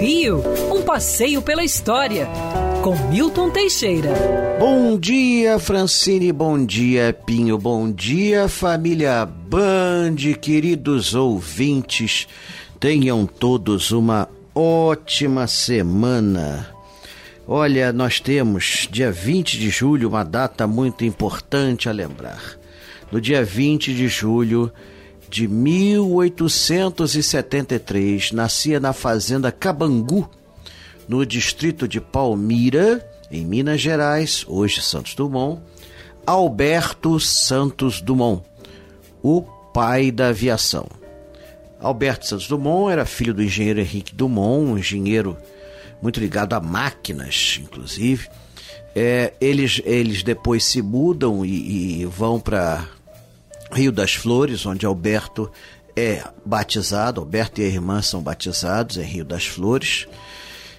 Rio, um passeio pela história, com Milton Teixeira. Bom dia, Francine, bom dia, Pinho, bom dia, família Band, queridos ouvintes. Tenham todos uma ótima semana. Olha, nós temos dia 20 de julho uma data muito importante a lembrar. No dia 20 de julho de 1873, nascia na fazenda Cabangu, no distrito de Palmira, em Minas Gerais, hoje Santos Dumont, Alberto Santos Dumont, o pai da aviação. Alberto Santos Dumont era filho do engenheiro Henrique Dumont, um engenheiro muito ligado a máquinas, inclusive. É, eles, eles depois se mudam e, e vão para Rio das Flores, onde Alberto é batizado. Alberto e a irmã são batizados em Rio das Flores.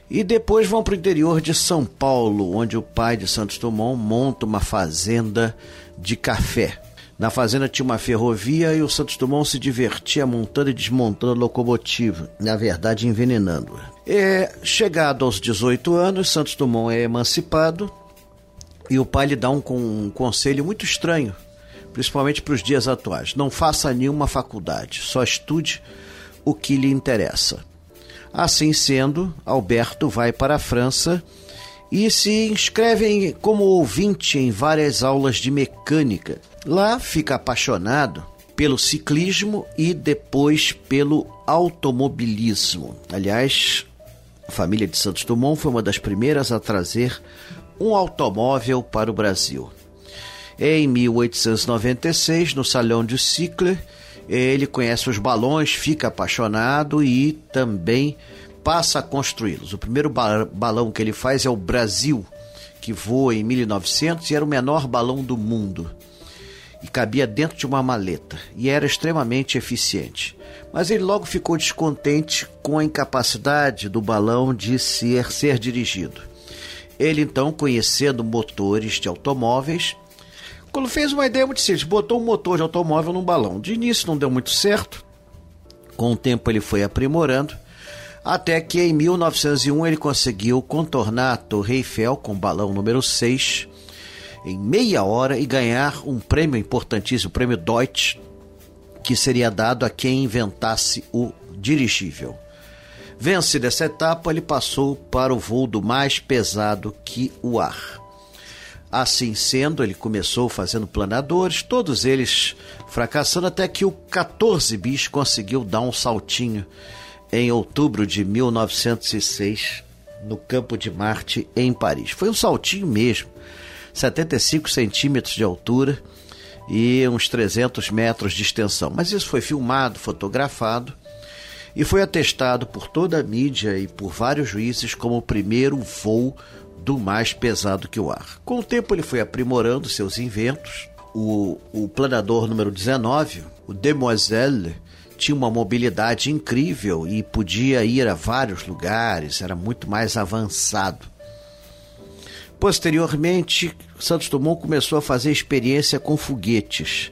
E depois vão para o interior de São Paulo, onde o pai de Santos Dumont monta uma fazenda de café. Na fazenda tinha uma ferrovia e o Santos Dumont se divertia montando e desmontando a locomotiva, na verdade envenenando-a. É, chegado aos 18 anos, Santos Dumont é emancipado e o pai lhe dá um, um conselho muito estranho, principalmente para os dias atuais. Não faça nenhuma faculdade, só estude o que lhe interessa. Assim sendo, Alberto vai para a França e se inscreve como ouvinte em várias aulas de mecânica. Lá fica apaixonado pelo ciclismo e depois pelo automobilismo. Aliás, a família de Santos Dumont foi uma das primeiras a trazer um automóvel para o Brasil. Em 1896, no Salão de Cicle, ele conhece os balões, fica apaixonado e também passa a construí-los. O primeiro balão que ele faz é o Brasil, que voa em 1900 e era o menor balão do mundo. E cabia dentro de uma maleta e era extremamente eficiente. Mas ele logo ficou descontente com a incapacidade do balão de ser, ser dirigido. Ele então, conhecendo motores de automóveis, quando fez uma ideia muito simples, botou um motor de automóvel num balão. De início não deu muito certo. Com o tempo ele foi aprimorando até que em 1901 ele conseguiu contornar a Torre Eiffel com o balão número 6 em meia hora e ganhar um prêmio importantíssimo, o prêmio Deutsch, que seria dado a quem inventasse o dirigível. Vencida essa etapa, ele passou para o voo do mais pesado que o ar. Assim sendo, ele começou fazendo planadores, todos eles fracassando, até que o 14 bis conseguiu dar um saltinho em outubro de 1906 no Campo de Marte, em Paris. Foi um saltinho mesmo, 75 centímetros de altura e uns 300 metros de extensão. Mas isso foi filmado, fotografado e foi atestado por toda a mídia e por vários juízes como o primeiro voo do mais pesado que o ar. Com o tempo ele foi aprimorando seus inventos. O, o planador número 19, o Demoiselle, tinha uma mobilidade incrível e podia ir a vários lugares, era muito mais avançado. Posteriormente, Santos Dumont começou a fazer experiência com foguetes,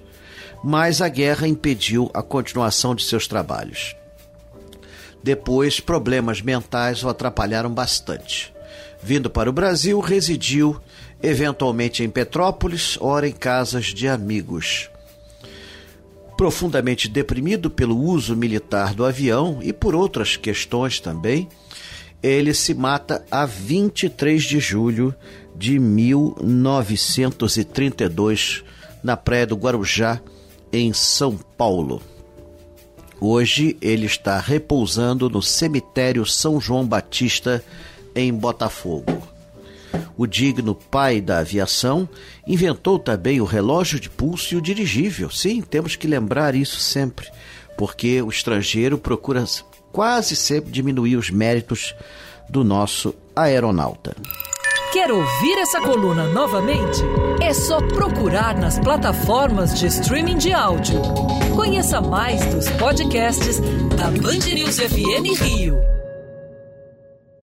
mas a guerra impediu a continuação de seus trabalhos. Depois, problemas mentais o atrapalharam bastante. Vindo para o Brasil, residiu eventualmente em Petrópolis, ora em casas de amigos profundamente deprimido pelo uso militar do avião e por outras questões também, ele se mata a 23 de julho de 1932 na praia do Guarujá, em São Paulo. Hoje ele está repousando no cemitério São João Batista, em Botafogo. O digno pai da aviação inventou também o relógio de pulso e o dirigível. Sim, temos que lembrar isso sempre, porque o estrangeiro procura quase sempre diminuir os méritos do nosso aeronauta. Quer ouvir essa coluna novamente? É só procurar nas plataformas de streaming de áudio. Conheça mais dos podcasts da Band News FM Rio.